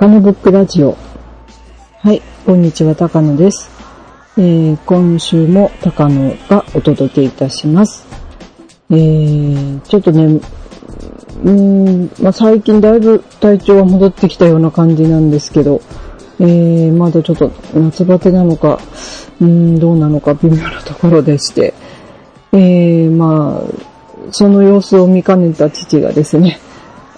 高野ブックラジオ。はい、こんにちは、高野です。えー、今週も高野がお届けいたします。えー、ちょっとね、うーん、まあ、最近だいぶ体調は戻ってきたような感じなんですけど、えー、まだちょっと夏バテなのか、うん、どうなのか微妙なところでして、えー、まあ、その様子を見かねた父がですね、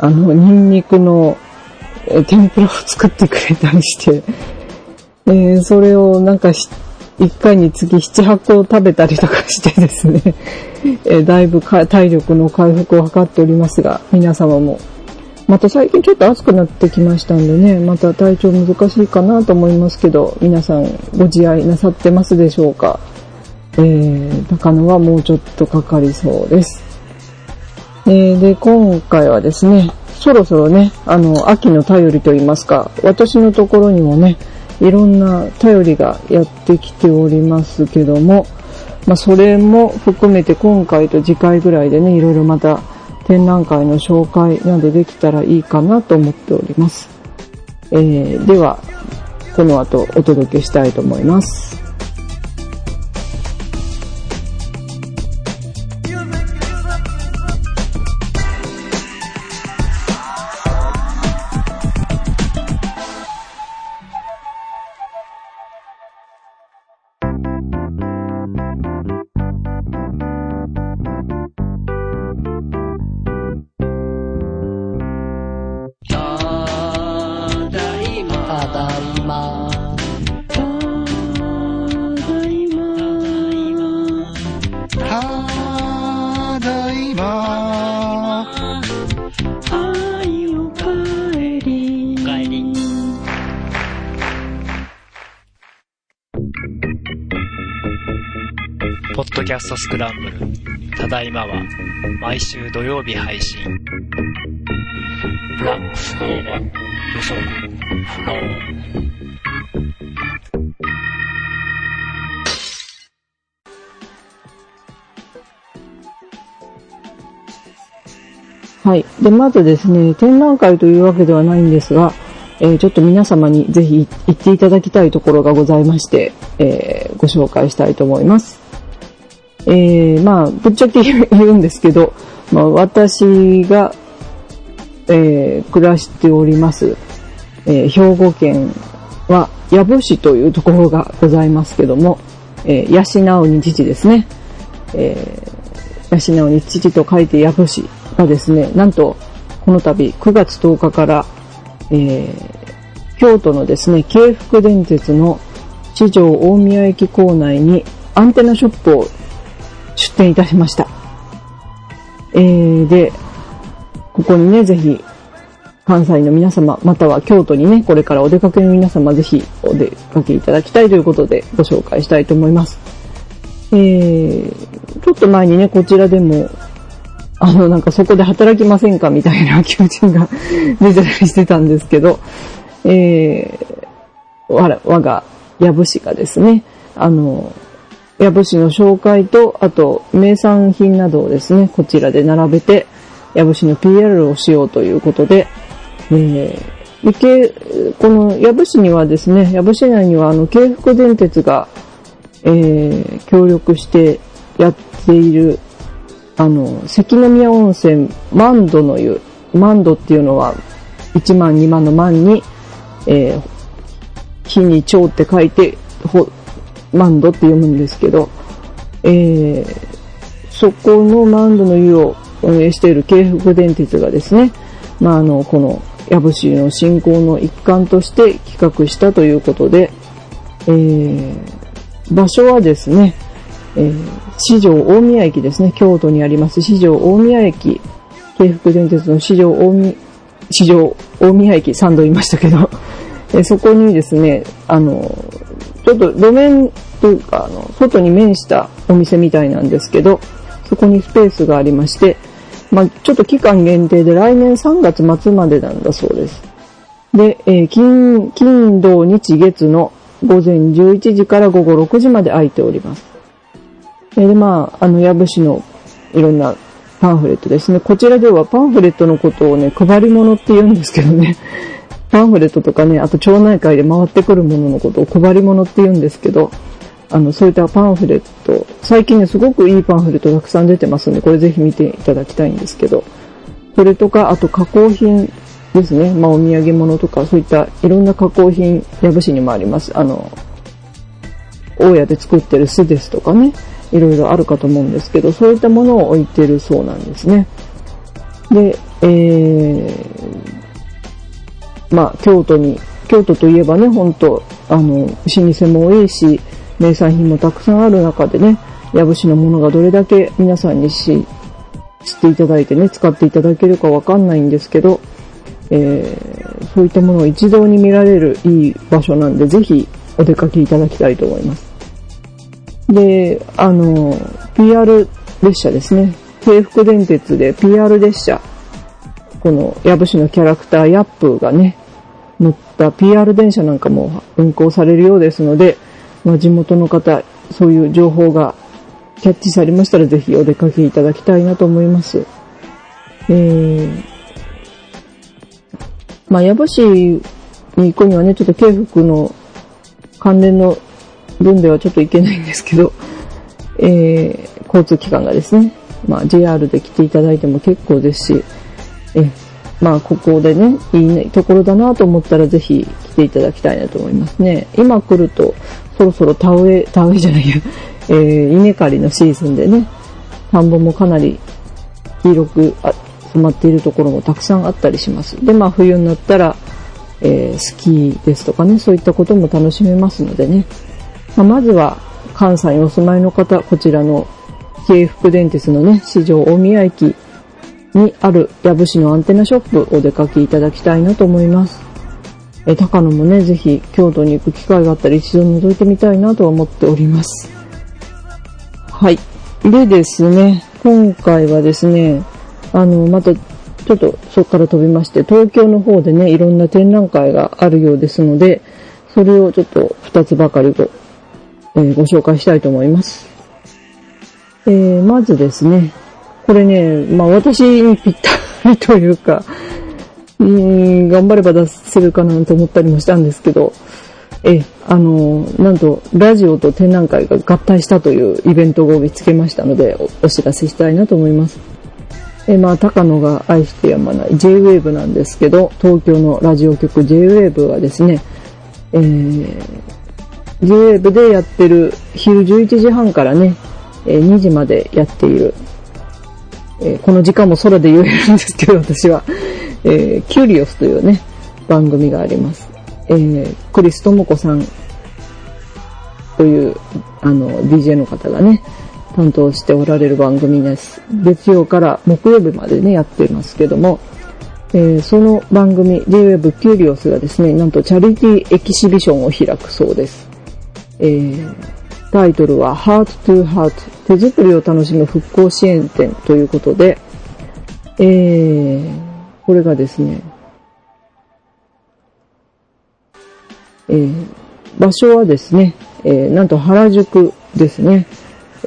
あの、ニンニクの天ぷらを作ってくれたりして、えー、それをなんか一回につき七八個食べたりとかしてですね、えー、だいぶ体力の回復を図っておりますが、皆様も、また最近ちょっと暑くなってきましたんでね、また体調難しいかなと思いますけど、皆さんご自愛なさってますでしょうか。えー、高野はもうちょっとかかりそうです。えー、で、今回はですね、そろそろね、あの、秋の便りといいますか、私のところにもね、いろんな便りがやってきておりますけども、まあ、それも含めて今回と次回ぐらいでね、いろいろまた展覧会の紹介などできたらいいかなと思っております。えー、では、この後お届けしたいと思います。ストスクランブル。ただいまは、毎週土曜日配信。ラ、不能、予測、不能。はい。で、まずですね、展覧会というわけではないんですが、えー、ちょっと皆様にぜひ行っていただきたいところがございまして、えー、ご紹介したいと思います。えー、まあ、ぶっちゃけ言うんですけど、まあ、私が、えー、暮らしております、えー、兵庫県は、藪市というところがございますけども、えー、養うに父ですね。えー、養うに父と書いて藪市がですね、なんと、この度9月10日から、えー、京都のですね、京福電鉄の四条大宮駅構内にアンテナショップを出店いたしました。えー、で、ここにね、ぜひ、関西の皆様、または京都にね、これからお出かけの皆様、ぜひお出かけいただきたいということでご紹介したいと思います。えー、ちょっと前にね、こちらでも、あの、なんかそこで働きませんかみたいな求人が出てたりしてたんですけど、えー、わ我が、やぶしがですね、あの、矢部市の紹介と、あと、名産品などをですね、こちらで並べて、矢部市の PR をしようということで、えー、この矢部市にはですね、矢部市内にはあの、京福電鉄が、えー、協力してやっている、あの、関宮温泉万度の湯、万度っていうのは、1万2万の万に、えー、火に蝶って書いて、マンドって読むんですけど、えー、そこのマンドの湯を運営している京福電鉄がですね、まあ、あの、この、矢節の振興の一環として企画したということで、えー、場所はですね、えー、四条大宮駅ですね、京都にあります四条大宮駅、京福電鉄の四条大宮、四条大宮駅3度言いましたけど、えそこにですね、あの、ちょっと路面というか、あの、外に面したお店みたいなんですけど、そこにスペースがありまして、まあ、ちょっと期間限定で来年3月末までなんだそうです。で、えー、金、金、土、日、月の午前11時から午後6時まで空いております。で、まあ、あの、矢部市のいろんなパンフレットですね。こちらではパンフレットのことをね、配り物って言うんですけどね。パンフレットとかね、あと町内会で回ってくるもののことを配り物って言うんですけど、あの、そういったパンフレット、最近ね、すごくいいパンフレットたくさん出てますんで、これぜひ見ていただきたいんですけど、それとか、あと加工品ですね。まあ、お土産物とか、そういったいろんな加工品、矢部市にもあります。あの、大家で作ってる巣ですとかね、いろいろあるかと思うんですけど、そういったものを置いてるそうなんですね。で、えー、まあ、京都に、京都といえばね、本当あの、老舗も多いし、名産品もたくさんある中でね、矢部市のものがどれだけ皆さんにし、知っていただいてね、使っていただけるかわかんないんですけど、えー、そういったものを一堂に見られるいい場所なんで、ぜひお出かけいただきたいと思います。で、あの、PR 列車ですね。京福電鉄で PR 列車。この、矢部市のキャラクター、ヤップーがね、た PR 電車なんかも運行されるようですので、まあ、地元の方、そういう情報がキャッチされましたら、ぜひお出かけいただきたいなと思います。えー、まあ、矢部市に行くにはね、ちょっと京福の関連の分ではちょっといけないんですけど、えー、交通機関がですね、まあ JR で来ていただいても結構ですし、え、まあここでね、いいね、ところだなと思ったらぜひ来ていただきたいなと思いますね。今来ると、そろそろ田植え、田植えじゃないや、えー、稲刈りのシーズンでね、田んぼもかなり黄色く染まっているところもたくさんあったりします。で、まあ冬になったら、えー、スキーですとかね、そういったことも楽しめますのでね、まあ、まずは関西にお住まいの方、こちらの京福電鉄のね、市場大宮駅にある矢部市のアンテナショップお出かけいただきたいなと思います。え、高野もね、ぜひ京都に行く機会があったら一度覗いてみたいなと思っております。はい。でですね、今回はですね、あの、またちょっとそこから飛びまして、東京の方でね、いろんな展覧会があるようですので、それをちょっと2つばかりごえー、ご紹介したいと思います。えー、まずですね、これね、まあ私にぴったりというか、うん、頑張れば出せるかなと思ったりもしたんですけど、え、あの、なんと、ラジオと展覧会が合体したというイベントを見つけましたのでお、お知らせしたいなと思います。え、まあ、高野が愛してやまない J-Wave なんですけど、東京のラジオ局 J-Wave はですね、えー、J-Wave でやってる昼11時半からね、え2時までやっている、えこの時間も空で言えるんですけど、私は、えー、キュリオスというね、番組があります。えー、クリストモコさんという、あの、DJ の方がね、担当しておられる番組です。月曜から木曜日までね、やってますけども、えー、その番組、J-Web キュリオスがですね、なんとチャリティーエキシビションを開くそうです。えー、タイトルは Heart to Heart 手作りを楽しむ復興支援展ということで、えー、これがですね、えー、場所はですね、えー、なんと原宿ですね、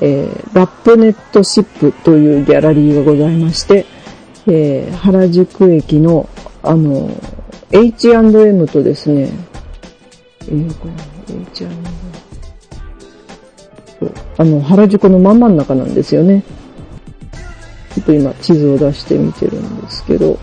えー、ラップネットシップというギャラリーがございまして、えー、原宿駅の、あの、H&M とですね、えー、これ、H&M あの、原宿の真ん真ん中なんですよね。ちょっと今地図を出してみてるんですけど、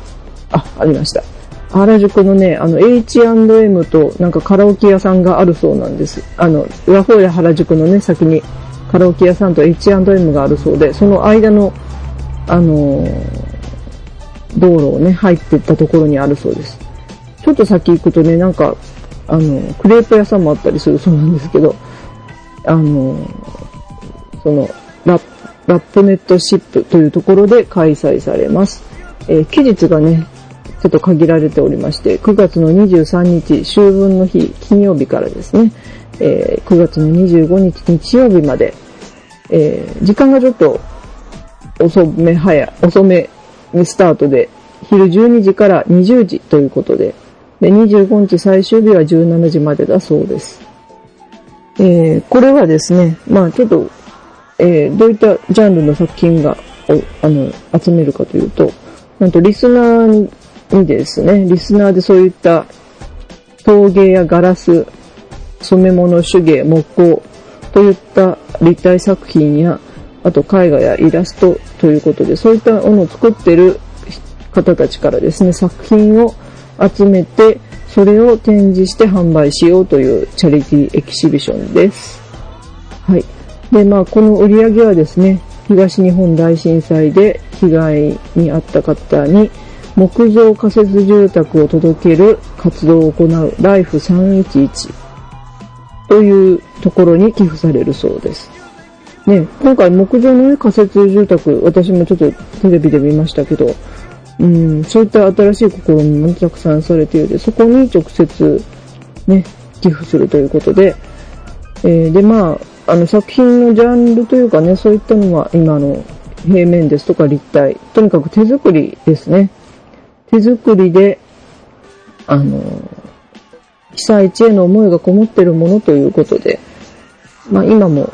あ、ありました。原宿のね、あの H&M となんかカラオケ屋さんがあるそうなんです。あの、ラフォーや原宿のね、先にカラオケ屋さんと H&M があるそうで、その間の、あの道路をね、入っていったところにあるそうです。ちょっと先行くとね、なんか、あの、クレープ屋さんもあったりするそうなんですけど、あの、そのラ、ップネットシップというところで開催されます。えー、期日がね、ちょっと限られておりまして、9月の23日、秋分の日、金曜日からですね、えー、9月の25日、日曜日まで、えー、時間がちょっと遅め早、遅めにスタートで、昼12時から20時ということで、で、25日最終日は17時までだそうです。えー、これはですね、まあちょっと、えー、どういったジャンルの作品が、あの、集めるかというと、なんとリスナーにですね、リスナーでそういった陶芸やガラス、染め物手芸、木工といった立体作品や、あと絵画やイラストということで、そういったものを作ってる方たちからですね、作品を集めて、それを展示して販売しようというチャリティーエキシビションです。はい。で、まあ、この売り上げはですね、東日本大震災で被害に遭った方に木造仮設住宅を届ける活動を行うライフ311というところに寄付されるそうです。ね、今回木造の、仮設住宅、私もちょっとテレビで見ましたけど、うん、そういった新しい試みもたくさんされているで、そこに直接ね、寄付するということで、えー、で、まあ、あの作品のジャンルというかね、そういったのは今の平面ですとか立体、とにかく手作りですね。手作りで、あの、被災地への思いがこもってるものということで、まあ今も、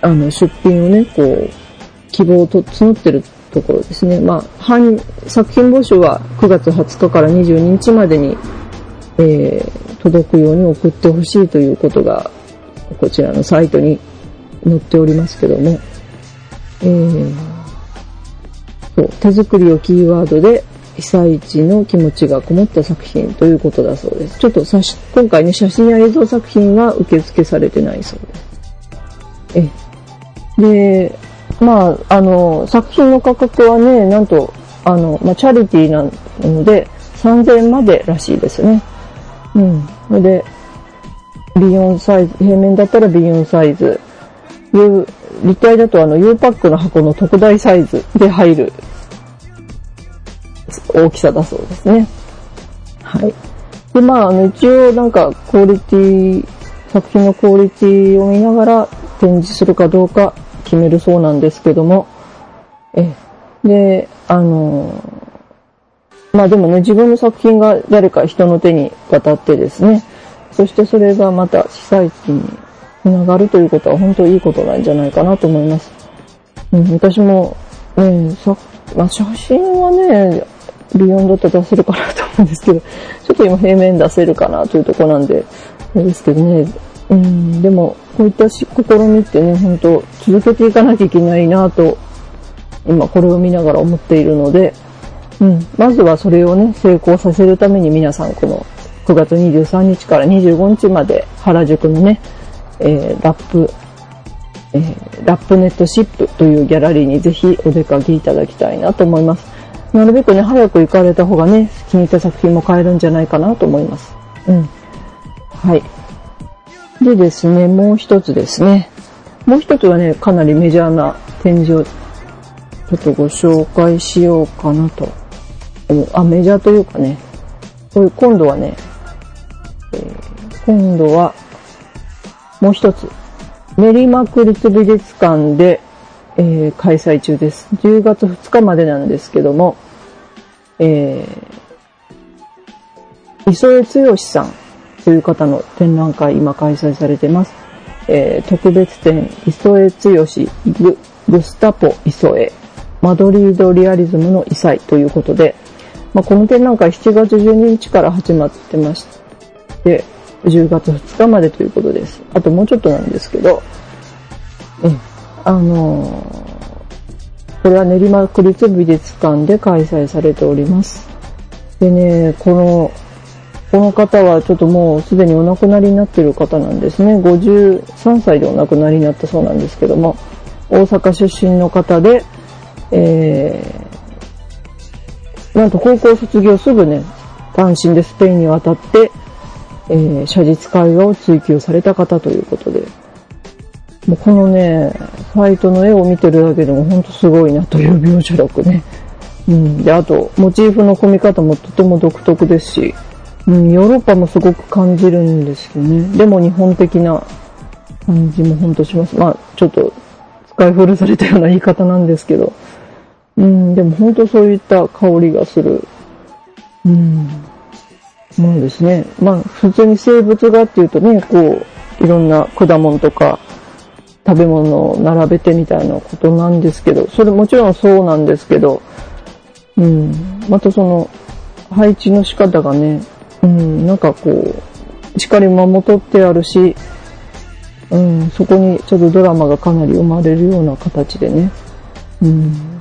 あの、出品をね、こう、希望をと募ってるところですね。まあ、作品募集は9月20日から22日までに、えー、届くように送ってほしいということが、こちらのサイトに載っておりますけども、えー、そう、手作りをキーワードで被災地の気持ちがこもった作品ということだそうです。ちょっとさし、今回ね、写真や映像作品は受付されてないそうです。え、で、まあ、あの、作品の価格はね、なんと、あの、まあ、チャリティーなので、3000円までらしいですね。うん。それで、B4 サイズ、平面だったら B4 サイズ。U、立体だとあの U パックの箱の特大サイズで入る大きさだそうですね。はい。で、まあ、あの、一応なんか、クオリティ、作品のクオリティを見ながら展示するかどうか決めるそうなんですけども、え、で、あの、まあでもね、自分の作品が誰か人の手に渡ってですね、そしてそれがまた被災地につながるということは本当にいいことなんじゃないかなと思います。うん、私も、ね、さまあ、写真はね、ビヨンドって出せるかなと思うんですけど、ちょっと今平面出せるかなというところなんで、ですけどね、うん、でも、こういった試みってね、本当続けていかなきゃいけないなと、今これを見ながら思っているので、うん、まずはそれをね、成功させるために皆さんこの9月23日から25日まで原宿のね、えー、ラップ、えー、ラップネットシップというギャラリーにぜひお出かけいただきたいなと思います。なるべくね、早く行かれた方がね、気に入った作品も買えるんじゃないかなと思います。うん。はい。でですね、もう一つですね。もう一つはね、かなりメジャーな展示をちょっとご紹介しようかなと。あ、メジャーというかね、今度はね、えー、今度はもう一つ、練馬区立美術館で、えー、開催中です。10月2日までなんですけども、えー、磯江剛さんという方の展覧会今開催されてます。えー、特別展、磯江剛グ、グスタポ磯江、マドリードリアリズムの異彩ということで、まあ、この展覧会7月12日から始まってまして、10月2日までということです。あともうちょっとなんですけど、うん、あのー、これは練馬区立美術館で開催されております。でね、このこの方はちょっともうすでにお亡くなりになっている方なんですね。53歳でお亡くなりになったそうなんですけども、大阪出身の方で、えー、なんと高校卒業すぐね、単身でスペインに渡って、えー、写実絵画を追求された方ということで、もうこのね、サイトの絵を見てるだけでもほんとすごいなという描写力ね。うん。で、あと、モチーフの組み方もとても独特ですし、うん、ヨーロッパもすごく感じるんですよね。でも日本的な感じもほんとします。まあ、ちょっと使い古されたような言い方なんですけど。うん、でも本当そういった香りがする、うん、ものですね。まあ、普通に生物画っていうとね、こう、いろんな果物とか食べ物を並べてみたいなことなんですけど、それもちろんそうなんですけど、うん、またその、配置の仕方がね、うん、なんかこう、しっかり守ってあるし、うん、そこにちょっとドラマがかなり生まれるような形でね、うん、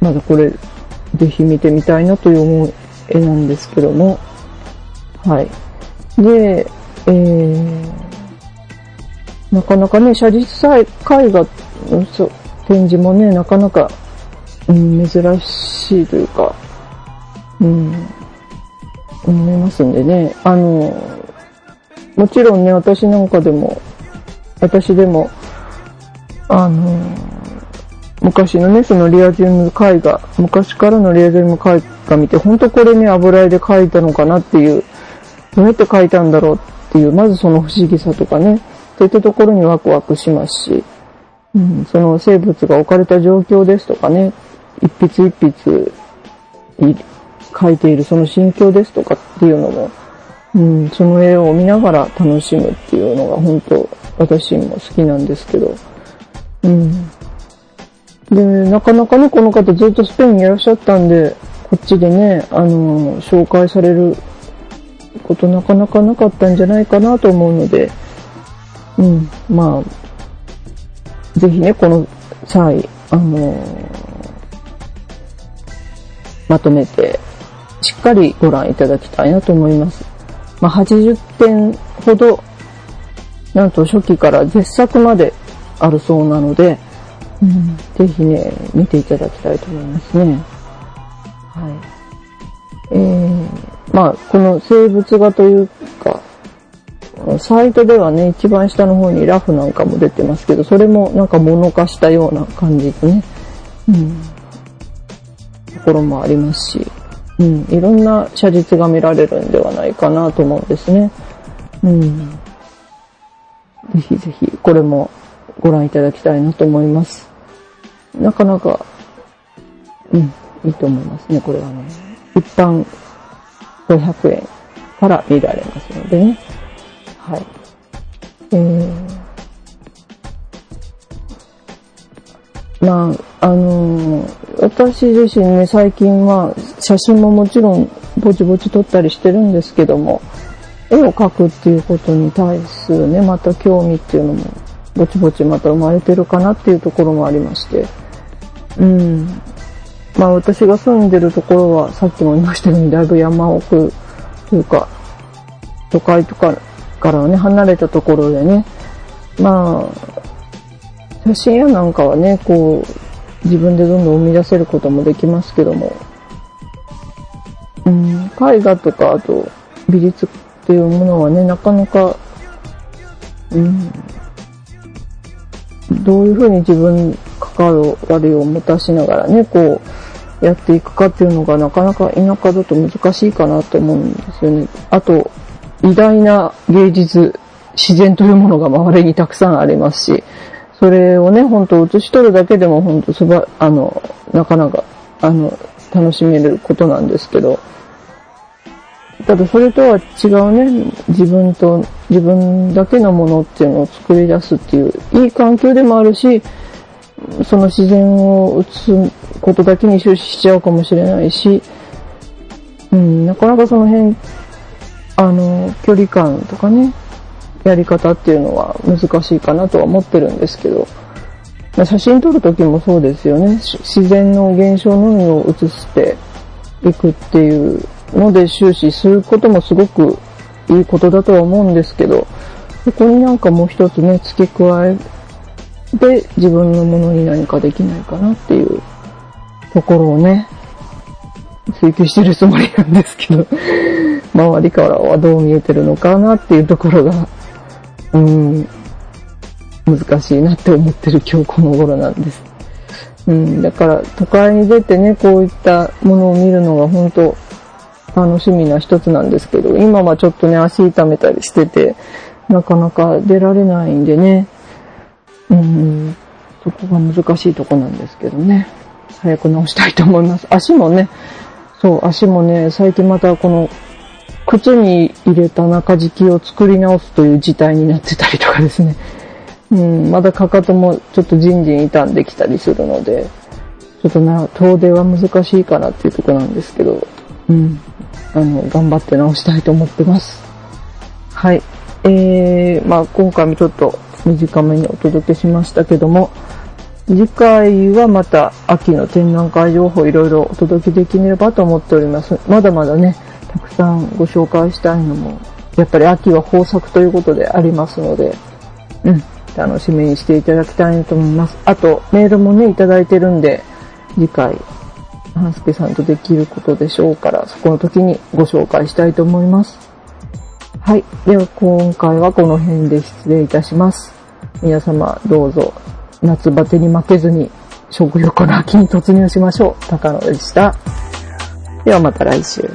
まだこれ、ぜひ見てみたいなという思う絵なんですけども、はい。で、えー、なかなかね、写実絵画のそう展示もね、なかなか、うん、珍しいというか、うん、思いますんでね。あの、もちろんね、私なんかでも、私でも、あの、昔のね、そのリアジウム絵画、昔からのリアジウム絵画見て、本当これね、油絵で描いたのかなっていう、どうやって描いたんだろうっていう、まずその不思議さとかね、そういったところにワクワクしますし、うん、その生物が置かれた状況ですとかね、一筆一筆描いているその心境ですとかっていうのも、うん、その絵を見ながら楽しむっていうのが本当私も好きなんですけど、うん。で、なかなかね、この方ずっとスペインにいらっしゃったんで、こっちでね、あの、紹介されることなかなかなかったんじゃないかなと思うので、うん、まあ、ぜひね、この際、あの、まとめて、しっかりご覧いただきたいなと思います。まあ、80点ほど、なんと初期から絶作まであるそうなので、うん、ぜひね、見ていただきたいと思いますね。はい。えー、まあ、この生物画というか、サイトではね、一番下の方にラフなんかも出てますけど、それもなんか物化したような感じでね、うん、ところもありますし、うん、いろんな写実が見られるんではないかなと思うんですね。うん。ぜひぜひ、これもご覧いただきたいなと思います。なかなか、うん、いいと思いますね、これはね。一般500円から見られますのでね。はい。えー、まあ、あのー私自身ね、最近は写真ももちろんぼちぼち撮ったりしてるんですけども、絵を描くっていうことに対するね、また興味っていうのも、ぼちぼちまた生まれてるかなっていうところもありまして、うん。まあ私が住んでるところは、さっきも言いましたように、だいぶ山奥というか、都会とかからはね、離れたところでね、まあ、写真屋なんかはね、こう、自分でどんどん生み出せることもできますけども、うん、絵画とか、あと美術っていうものはね、なかなか、うん、どういうふうに自分関わりを持たしながらね、こう、やっていくかっていうのがなかなか田舎だと難しいかなと思うんですよね。あと、偉大な芸術、自然というものが周りにたくさんありますし、それをね、ほんと写し取るだけでもほんとすば、あの、なかなか、あの、楽しめることなんですけど、ただそれとは違うね、自分と、自分だけのものっていうのを作り出すっていう、いい環境でもあるし、その自然を映すことだけに終始しちゃうかもしれないし、うん、なかなかその辺、あの、距離感とかね、やり方っていうのは難しいかなとは思ってるんですけど、まあ写真撮るときもそうですよね。自然の現象のみを映していくっていうので終始することもすごくいいことだとは思うんですけど、そこになんかもう一つね、付け加えて自分のものに何かできないかなっていうところをね、追求してるつもりなんですけど、周りからはどう見えてるのかなっていうところが、うん、難しいなって思ってる今日この頃なんです。うん、だから都会に出てね、こういったものを見るのが本当楽しみな一つなんですけど、今はちょっとね、足痛めたりしてて、なかなか出られないんでね、うん、そこが難しいとこなんですけどね。早く直したいと思います。足もね、そう、足もね、最近またこの、靴に入れた中敷きを作り直すという事態になってたりとかですね。うん、まだかかともちょっとじんじん傷んできたりするので、ちょっとな、遠出は難しいかなっていうとこなんですけど、うん。あの、頑張って直したいと思ってます。はい。えー、まあ今回もちょっと短めにお届けしましたけども、次回はまた秋の展覧会情報いろいろお届けできればと思っております。まだまだね、さんご紹介したいのも、やっぱり秋は豊作ということでありますので、うん、楽しみにしていただきたいと思います。あと、メールもね、いただいてるんで、次回、半助さんとできることでしょうから、そこの時にご紹介したいと思います。はい。では、今回はこの辺で失礼いたします。皆様、どうぞ、夏バテに負けずに、食欲の秋に突入しましょう。高野でした。ではまた来週。